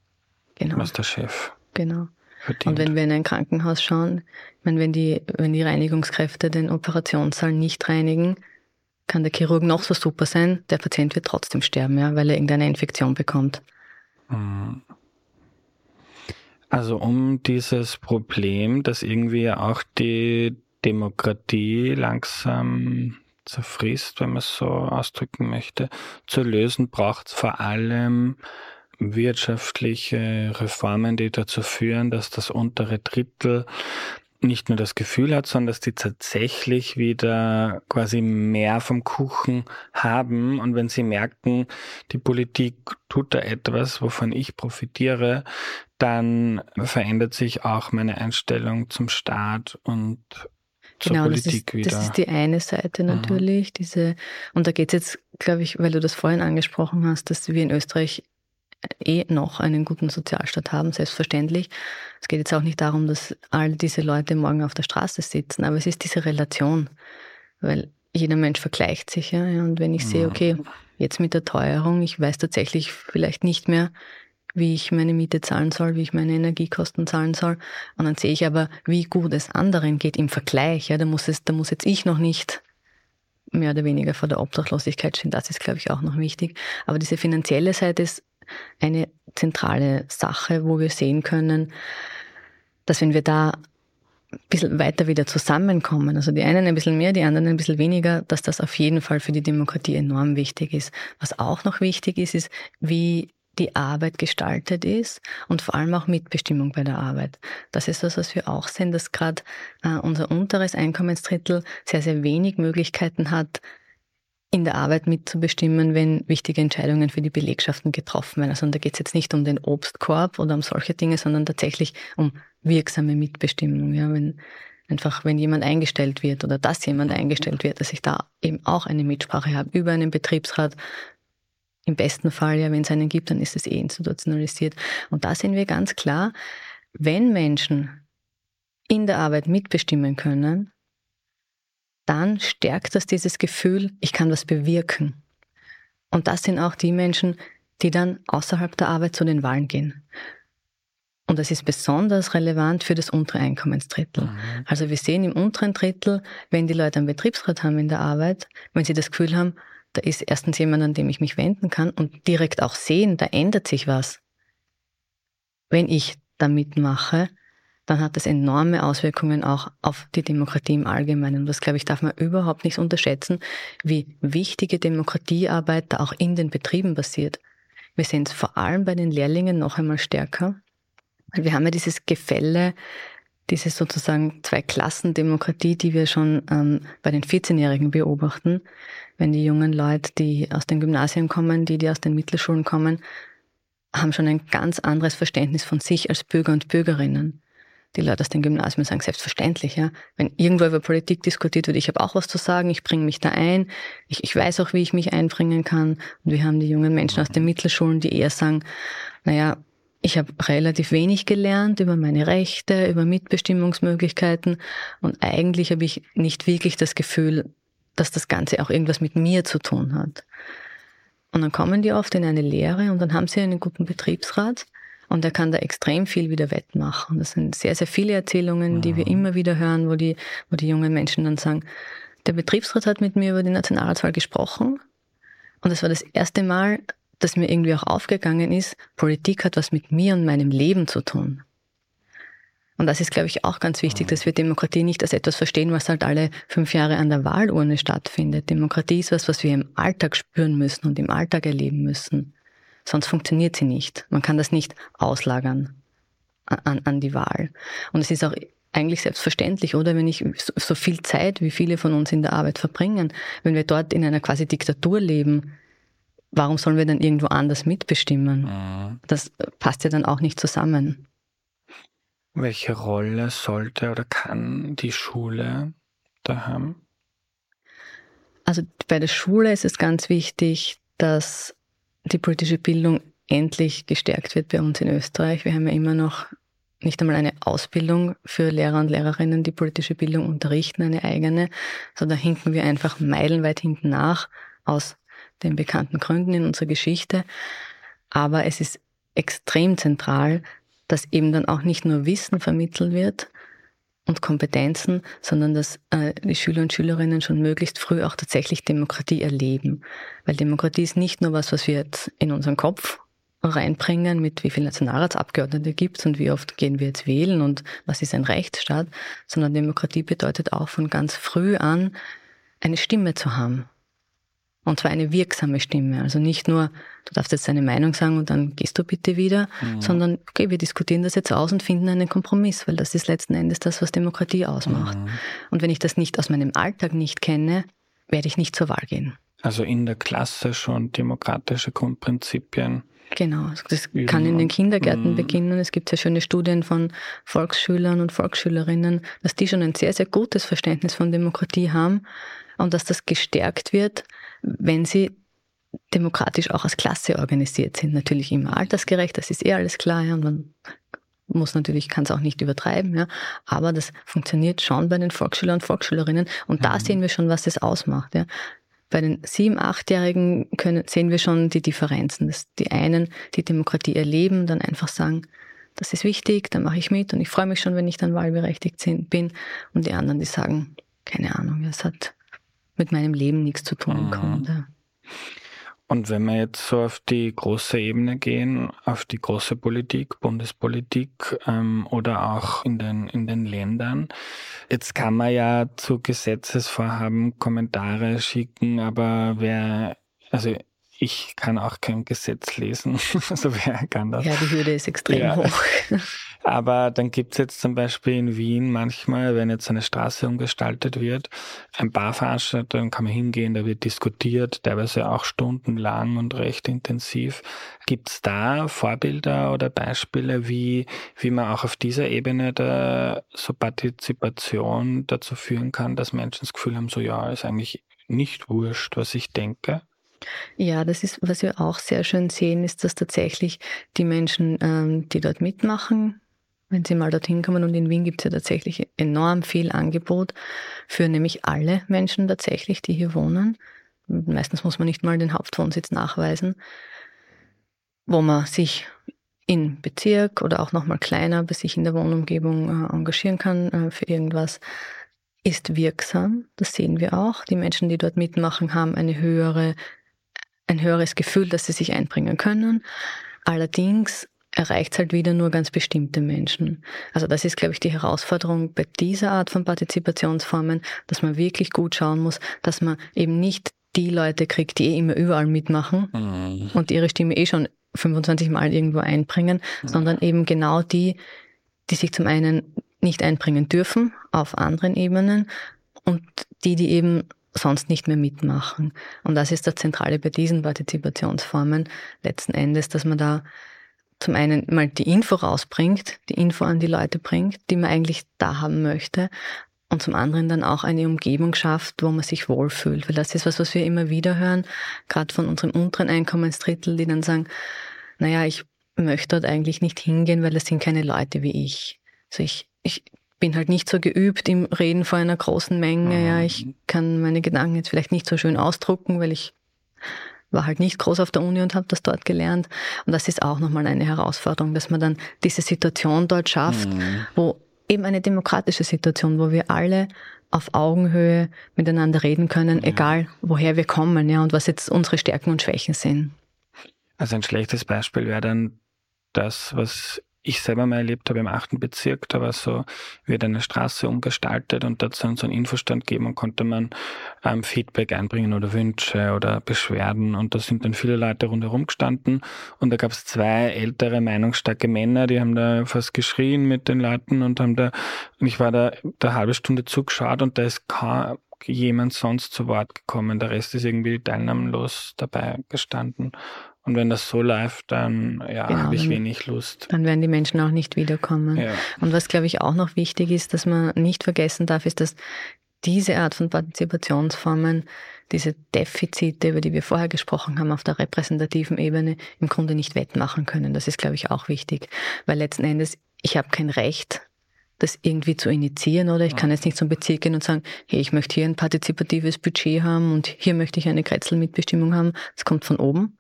genau. als der Chef. Genau. Verdient. Und wenn wir in ein Krankenhaus schauen, ich meine, wenn die, wenn die Reinigungskräfte den Operationssaal nicht reinigen, kann der Chirurg noch so super sein, der Patient wird trotzdem sterben, ja, weil er irgendeine Infektion bekommt. Mhm. Also um dieses Problem, dass irgendwie auch die Demokratie langsam zerfrisst, wenn man es so ausdrücken möchte, zu lösen, braucht es vor allem wirtschaftliche Reformen, die dazu führen, dass das untere Drittel nicht nur das Gefühl hat, sondern dass die tatsächlich wieder quasi mehr vom Kuchen haben. Und wenn sie merken, die Politik tut da etwas, wovon ich profitiere, dann verändert sich auch meine Einstellung zum Staat und zur genau, Politik das ist, wieder. Das ist die eine Seite mhm. natürlich. Mhm. Diese, und da geht es jetzt, glaube ich, weil du das vorhin angesprochen hast, dass wir in Österreich eh noch einen guten Sozialstaat haben, selbstverständlich. Es geht jetzt auch nicht darum, dass all diese Leute morgen auf der Straße sitzen, aber es ist diese Relation, weil jeder Mensch vergleicht sich. Ja, und wenn ich sehe, okay, jetzt mit der Teuerung, ich weiß tatsächlich vielleicht nicht mehr, wie ich meine Miete zahlen soll, wie ich meine Energiekosten zahlen soll. Und dann sehe ich aber, wie gut es anderen geht im Vergleich. Ja, da muss es, da muss jetzt ich noch nicht mehr oder weniger vor der Obdachlosigkeit stehen. Das ist, glaube ich, auch noch wichtig. Aber diese finanzielle Seite ist eine zentrale Sache, wo wir sehen können, dass wenn wir da ein bisschen weiter wieder zusammenkommen, also die einen ein bisschen mehr, die anderen ein bisschen weniger, dass das auf jeden Fall für die Demokratie enorm wichtig ist. Was auch noch wichtig ist, ist, wie die Arbeit gestaltet ist und vor allem auch Mitbestimmung bei der Arbeit. Das ist das, was wir auch sehen, dass gerade äh, unser unteres Einkommensdrittel sehr, sehr wenig Möglichkeiten hat, in der Arbeit mitzubestimmen, wenn wichtige Entscheidungen für die Belegschaften getroffen werden. Also da geht es jetzt nicht um den Obstkorb oder um solche Dinge, sondern tatsächlich um wirksame Mitbestimmung. Ja, wenn einfach, wenn jemand eingestellt wird oder dass jemand eingestellt wird, dass ich da eben auch eine Mitsprache habe über einen Betriebsrat. Im besten Fall, ja, wenn es einen gibt, dann ist es eh institutionalisiert. Und da sehen wir ganz klar, wenn Menschen in der Arbeit mitbestimmen können, dann stärkt das dieses Gefühl, ich kann was bewirken. Und das sind auch die Menschen, die dann außerhalb der Arbeit zu den Wahlen gehen. Und das ist besonders relevant für das untere Einkommensdrittel. Mhm. Also wir sehen im unteren Drittel, wenn die Leute einen Betriebsrat haben in der Arbeit, wenn sie das Gefühl haben, da ist erstens jemand, an dem ich mich wenden kann und direkt auch sehen, da ändert sich was. Wenn ich da mitmache, dann hat das enorme Auswirkungen auch auf die Demokratie im Allgemeinen. Und das, glaube ich, darf man überhaupt nicht unterschätzen, wie wichtige Demokratiearbeit da auch in den Betrieben passiert. Wir sehen es vor allem bei den Lehrlingen noch einmal stärker. Wir haben ja dieses Gefälle, diese sozusagen zwei Klassen Demokratie, die wir schon ähm, bei den 14-Jährigen beobachten. Wenn die jungen Leute, die aus den Gymnasien kommen, die, die aus den Mittelschulen kommen, haben schon ein ganz anderes Verständnis von sich als Bürger und Bürgerinnen die Leute aus den Gymnasien sagen, selbstverständlich, ja. Wenn irgendwo über Politik diskutiert wird, ich habe auch was zu sagen, ich bringe mich da ein, ich, ich weiß auch, wie ich mich einbringen kann. Und wir haben die jungen Menschen aus den Mittelschulen, die eher sagen, naja, ich habe relativ wenig gelernt über meine Rechte, über Mitbestimmungsmöglichkeiten und eigentlich habe ich nicht wirklich das Gefühl, dass das Ganze auch irgendwas mit mir zu tun hat. Und dann kommen die oft in eine Lehre und dann haben sie einen guten Betriebsrat und er kann da extrem viel wieder wettmachen. Das sind sehr, sehr viele Erzählungen, die wir mhm. immer wieder hören, wo die, wo die jungen Menschen dann sagen, der Betriebsrat hat mit mir über die Nationalratswahl gesprochen. Und das war das erste Mal, dass mir irgendwie auch aufgegangen ist, Politik hat was mit mir und meinem Leben zu tun. Und das ist, glaube ich, auch ganz wichtig, dass wir Demokratie nicht als etwas verstehen, was halt alle fünf Jahre an der Wahlurne stattfindet. Demokratie ist was, was wir im Alltag spüren müssen und im Alltag erleben müssen. Sonst funktioniert sie nicht. Man kann das nicht auslagern an, an die Wahl. Und es ist auch eigentlich selbstverständlich, oder? Wenn ich so viel Zeit, wie viele von uns in der Arbeit verbringen, wenn wir dort in einer quasi Diktatur leben, warum sollen wir dann irgendwo anders mitbestimmen? Mhm. Das passt ja dann auch nicht zusammen. Welche Rolle sollte oder kann die Schule da haben? Also bei der Schule ist es ganz wichtig, dass die politische Bildung endlich gestärkt wird bei uns in Österreich. Wir haben ja immer noch nicht einmal eine Ausbildung für Lehrer und Lehrerinnen, die politische Bildung unterrichten, eine eigene, sondern hinken wir einfach meilenweit hinten nach aus den bekannten Gründen in unserer Geschichte. Aber es ist extrem zentral, dass eben dann auch nicht nur Wissen vermittelt wird, und Kompetenzen, sondern dass äh, die Schüler und Schülerinnen schon möglichst früh auch tatsächlich Demokratie erleben. Weil Demokratie ist nicht nur was, was wir jetzt in unseren Kopf reinbringen, mit wie viele Nationalratsabgeordnete gibt es und wie oft gehen wir jetzt wählen und was ist ein Rechtsstaat, sondern Demokratie bedeutet auch von ganz früh an eine Stimme zu haben und zwar eine wirksame Stimme. Also nicht nur, du darfst jetzt deine Meinung sagen und dann gehst du bitte wieder, mhm. sondern, okay, wir diskutieren das jetzt aus und finden einen Kompromiss, weil das ist letzten Endes das, was Demokratie ausmacht. Mhm. Und wenn ich das nicht aus meinem Alltag nicht kenne, werde ich nicht zur Wahl gehen. Also in der Klasse schon demokratische Grundprinzipien. Genau, also das kann in den Kindergärten mhm. beginnen. Es gibt sehr schöne Studien von Volksschülern und Volksschülerinnen, dass die schon ein sehr, sehr gutes Verständnis von Demokratie haben und dass das gestärkt wird, wenn sie demokratisch auch als Klasse organisiert sind. Natürlich immer altersgerecht, das ist eh alles klar. Ja, und man muss natürlich, kann es auch nicht übertreiben, ja. Aber das funktioniert schon bei den Volksschülern und Volksschülerinnen. Und mhm. da sehen wir schon, was das ausmacht, ja. Bei den sieben-, achtjährigen können, sehen wir schon die Differenzen. Dass die einen die Demokratie erleben, dann einfach sagen, das ist wichtig, dann mache ich mit und ich freue mich schon, wenn ich dann wahlberechtigt bin. Und die anderen, die sagen, keine Ahnung, es hat mit meinem Leben nichts zu tun mhm. konnte. Und wenn wir jetzt so auf die große Ebene gehen, auf die große Politik, Bundespolitik ähm, oder auch in den, in den Ländern, jetzt kann man ja zu Gesetzesvorhaben Kommentare schicken, aber wer, also ich kann auch kein Gesetz lesen. also wer kann das? Ja, die Hürde ist extrem ja. hoch. Aber dann gibt es jetzt zum Beispiel in Wien manchmal, wenn jetzt eine Straße umgestaltet wird, ein Barveranstaltung, dann kann man hingehen, da wird diskutiert, teilweise auch stundenlang und recht intensiv. Gibt es da Vorbilder oder Beispiele, wie, wie man auch auf dieser Ebene der so Partizipation dazu führen kann, dass Menschen das Gefühl haben, so ja, ist eigentlich nicht wurscht, was ich denke? Ja, das ist, was wir auch sehr schön sehen, ist, dass tatsächlich die Menschen, ähm, die dort mitmachen, wenn sie mal dorthin kommen, und in Wien gibt es ja tatsächlich enorm viel Angebot für nämlich alle Menschen tatsächlich, die hier wohnen. Meistens muss man nicht mal den Hauptwohnsitz nachweisen, wo man sich in Bezirk oder auch nochmal kleiner bei sich in der Wohnumgebung äh, engagieren kann äh, für irgendwas ist wirksam. Das sehen wir auch. Die Menschen, die dort mitmachen, haben eine höhere ein höheres Gefühl, dass sie sich einbringen können. Allerdings erreicht es halt wieder nur ganz bestimmte Menschen. Also das ist, glaube ich, die Herausforderung bei dieser Art von Partizipationsformen, dass man wirklich gut schauen muss, dass man eben nicht die Leute kriegt, die eh immer überall mitmachen mhm. und ihre Stimme eh schon 25 Mal irgendwo einbringen, mhm. sondern eben genau die, die sich zum einen nicht einbringen dürfen auf anderen Ebenen und die, die eben sonst nicht mehr mitmachen. Und das ist das Zentrale bei diesen Partizipationsformen letzten Endes, dass man da zum einen mal die Info rausbringt, die Info an die Leute bringt, die man eigentlich da haben möchte. Und zum anderen dann auch eine Umgebung schafft, wo man sich wohlfühlt. Weil das ist was, was wir immer wieder hören, gerade von unseren unteren Einkommensdrittel, die dann sagen, naja, ich möchte dort eigentlich nicht hingehen, weil das sind keine Leute wie ich. Also ich, ich bin halt nicht so geübt im Reden vor einer großen Menge. Mhm. Ja, ich kann meine Gedanken jetzt vielleicht nicht so schön ausdrucken, weil ich war halt nicht groß auf der Uni und habe das dort gelernt. Und das ist auch nochmal eine Herausforderung, dass man dann diese Situation dort schafft, mhm. wo eben eine demokratische Situation, wo wir alle auf Augenhöhe miteinander reden können, ja. egal woher wir kommen, ja, und was jetzt unsere Stärken und Schwächen sind. Also ein schlechtes Beispiel wäre dann das, was ich selber mal erlebt habe im achten Bezirk, da war so, wird eine Straße umgestaltet und da hat es dann so einen Infostand gegeben und konnte man ähm, Feedback einbringen oder Wünsche oder Beschwerden und da sind dann viele Leute rundherum gestanden und da gab es zwei ältere, meinungsstarke Männer, die haben da fast geschrien mit den Leuten und haben da, und ich war da, da eine halbe Stunde zugeschaut und da ist kaum jemand sonst zu Wort gekommen. Der Rest ist irgendwie teilnahmlos dabei gestanden. Und wenn das so läuft, dann ja, genau, habe ich wenig Lust. Dann werden die Menschen auch nicht wiederkommen. Ja. Und was, glaube ich, auch noch wichtig ist, dass man nicht vergessen darf, ist, dass diese Art von Partizipationsformen diese Defizite, über die wir vorher gesprochen haben, auf der repräsentativen Ebene im Grunde nicht wettmachen können. Das ist, glaube ich, auch wichtig. Weil letzten Endes, ich habe kein Recht, das irgendwie zu initiieren oder ich kann jetzt nicht zum Bezirk gehen und sagen, hey, ich möchte hier ein partizipatives Budget haben und hier möchte ich eine Kretzelmitbestimmung haben. Das kommt von oben.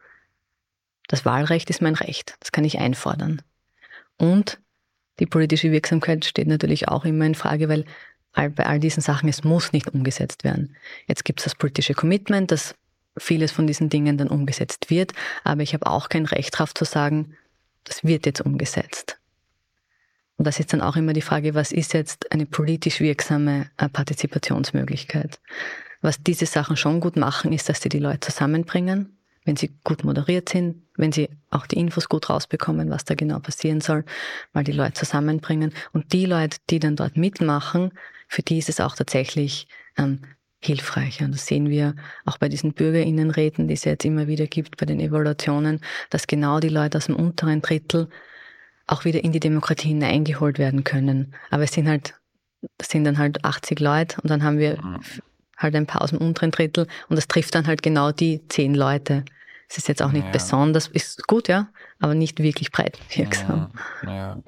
Das Wahlrecht ist mein Recht, das kann ich einfordern. Und die politische Wirksamkeit steht natürlich auch immer in Frage, weil bei all diesen Sachen, es muss nicht umgesetzt werden. Jetzt gibt es das politische Commitment, dass vieles von diesen Dingen dann umgesetzt wird, aber ich habe auch kein Recht darauf zu sagen, das wird jetzt umgesetzt. Und das ist dann auch immer die Frage, was ist jetzt eine politisch wirksame äh, Partizipationsmöglichkeit? Was diese Sachen schon gut machen, ist, dass sie die Leute zusammenbringen, wenn sie gut moderiert sind, wenn sie auch die Infos gut rausbekommen, was da genau passieren soll, mal die Leute zusammenbringen. Und die Leute, die dann dort mitmachen, für die ist es auch tatsächlich ähm, hilfreich. Und das sehen wir auch bei diesen Bürgerinnenräten, die es jetzt immer wieder gibt, bei den Evaluationen, dass genau die Leute aus dem unteren Drittel auch wieder in die Demokratie hineingeholt werden können. Aber es sind halt, das sind dann halt 80 Leute und dann haben wir mhm halt ein paar aus dem unteren Drittel und das trifft dann halt genau die zehn Leute. Es ist jetzt auch nicht ja. besonders, ist gut, ja, aber nicht wirklich breit wirksam. Ja, ja.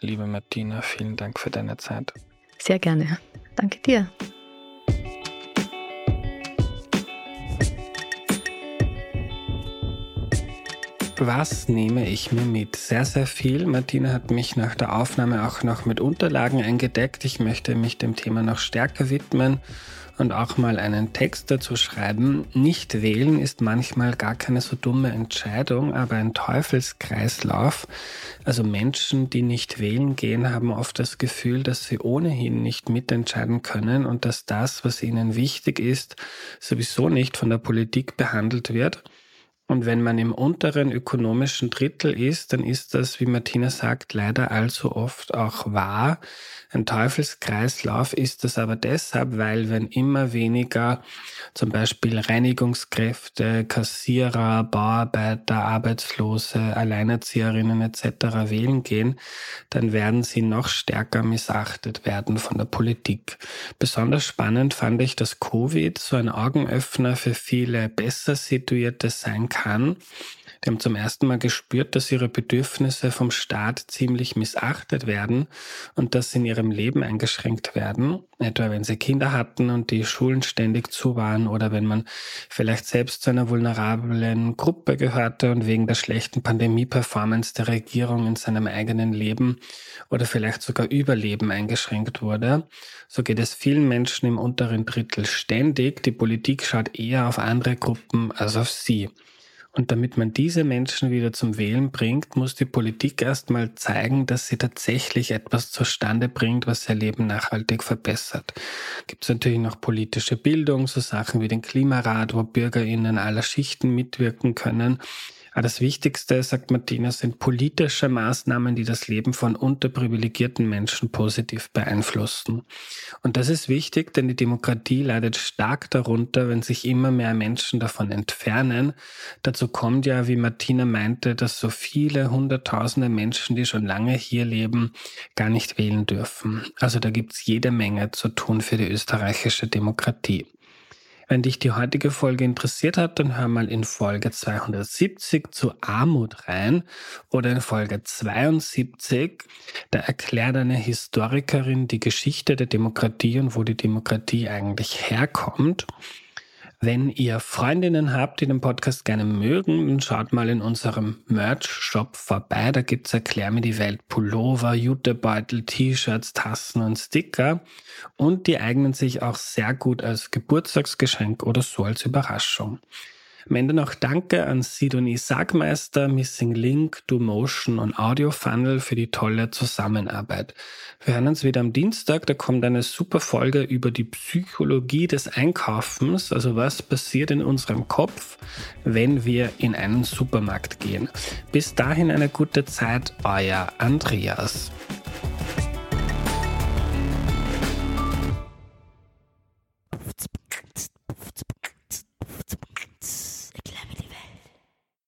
Liebe Martina, vielen Dank für deine Zeit. Sehr gerne. Danke dir. Was nehme ich mir mit? Sehr, sehr viel. Martina hat mich nach der Aufnahme auch noch mit Unterlagen eingedeckt. Ich möchte mich dem Thema noch stärker widmen und auch mal einen Text dazu schreiben. Nicht wählen ist manchmal gar keine so dumme Entscheidung, aber ein Teufelskreislauf. Also Menschen, die nicht wählen gehen, haben oft das Gefühl, dass sie ohnehin nicht mitentscheiden können und dass das, was ihnen wichtig ist, sowieso nicht von der Politik behandelt wird. Und wenn man im unteren ökonomischen Drittel ist, dann ist das, wie Martina sagt, leider allzu oft auch wahr. Ein Teufelskreislauf ist das aber deshalb, weil wenn immer weniger zum Beispiel Reinigungskräfte, Kassierer, Bauarbeiter, Arbeitslose, Alleinerzieherinnen etc. wählen gehen, dann werden sie noch stärker missachtet werden von der Politik. Besonders spannend fand ich, dass Covid so ein Augenöffner für viele besser situierte sein kann kann. Die haben zum ersten Mal gespürt, dass ihre Bedürfnisse vom Staat ziemlich missachtet werden und dass sie in ihrem Leben eingeschränkt werden. Etwa wenn sie Kinder hatten und die Schulen ständig zu waren oder wenn man vielleicht selbst zu einer vulnerablen Gruppe gehörte und wegen der schlechten Pandemie-Performance der Regierung in seinem eigenen Leben oder vielleicht sogar Überleben eingeschränkt wurde. So geht es vielen Menschen im unteren Drittel ständig. Die Politik schaut eher auf andere Gruppen als auf sie. Und damit man diese Menschen wieder zum Wählen bringt, muss die Politik erstmal zeigen, dass sie tatsächlich etwas zustande bringt, was ihr Leben nachhaltig verbessert. Gibt es natürlich noch politische Bildung, so Sachen wie den Klimarat, wo BürgerInnen aller Schichten mitwirken können. Aber das Wichtigste, sagt Martina, sind politische Maßnahmen, die das Leben von unterprivilegierten Menschen positiv beeinflussen. Und das ist wichtig, denn die Demokratie leidet stark darunter, wenn sich immer mehr Menschen davon entfernen. Dazu kommt ja, wie Martina meinte, dass so viele hunderttausende Menschen, die schon lange hier leben, gar nicht wählen dürfen. Also da gibt's jede Menge zu tun für die österreichische Demokratie. Wenn dich die heutige Folge interessiert hat, dann hör mal in Folge 270 zu Armut rein oder in Folge 72. Da erklärt eine Historikerin die Geschichte der Demokratie und wo die Demokratie eigentlich herkommt. Wenn ihr Freundinnen habt, die den Podcast gerne mögen, dann schaut mal in unserem Merch-Shop vorbei. Da gibt's Erklär mir die Welt Pullover, Jutebeutel, T-Shirts, Tassen und Sticker. Und die eignen sich auch sehr gut als Geburtstagsgeschenk oder so als Überraschung. Am Ende noch Danke an Sidonie Sagmeister, Missing Link, DoMotion und Audio Funnel für die tolle Zusammenarbeit. Wir hören uns wieder am Dienstag, da kommt eine super Folge über die Psychologie des Einkaufens, also was passiert in unserem Kopf, wenn wir in einen Supermarkt gehen. Bis dahin eine gute Zeit, euer Andreas.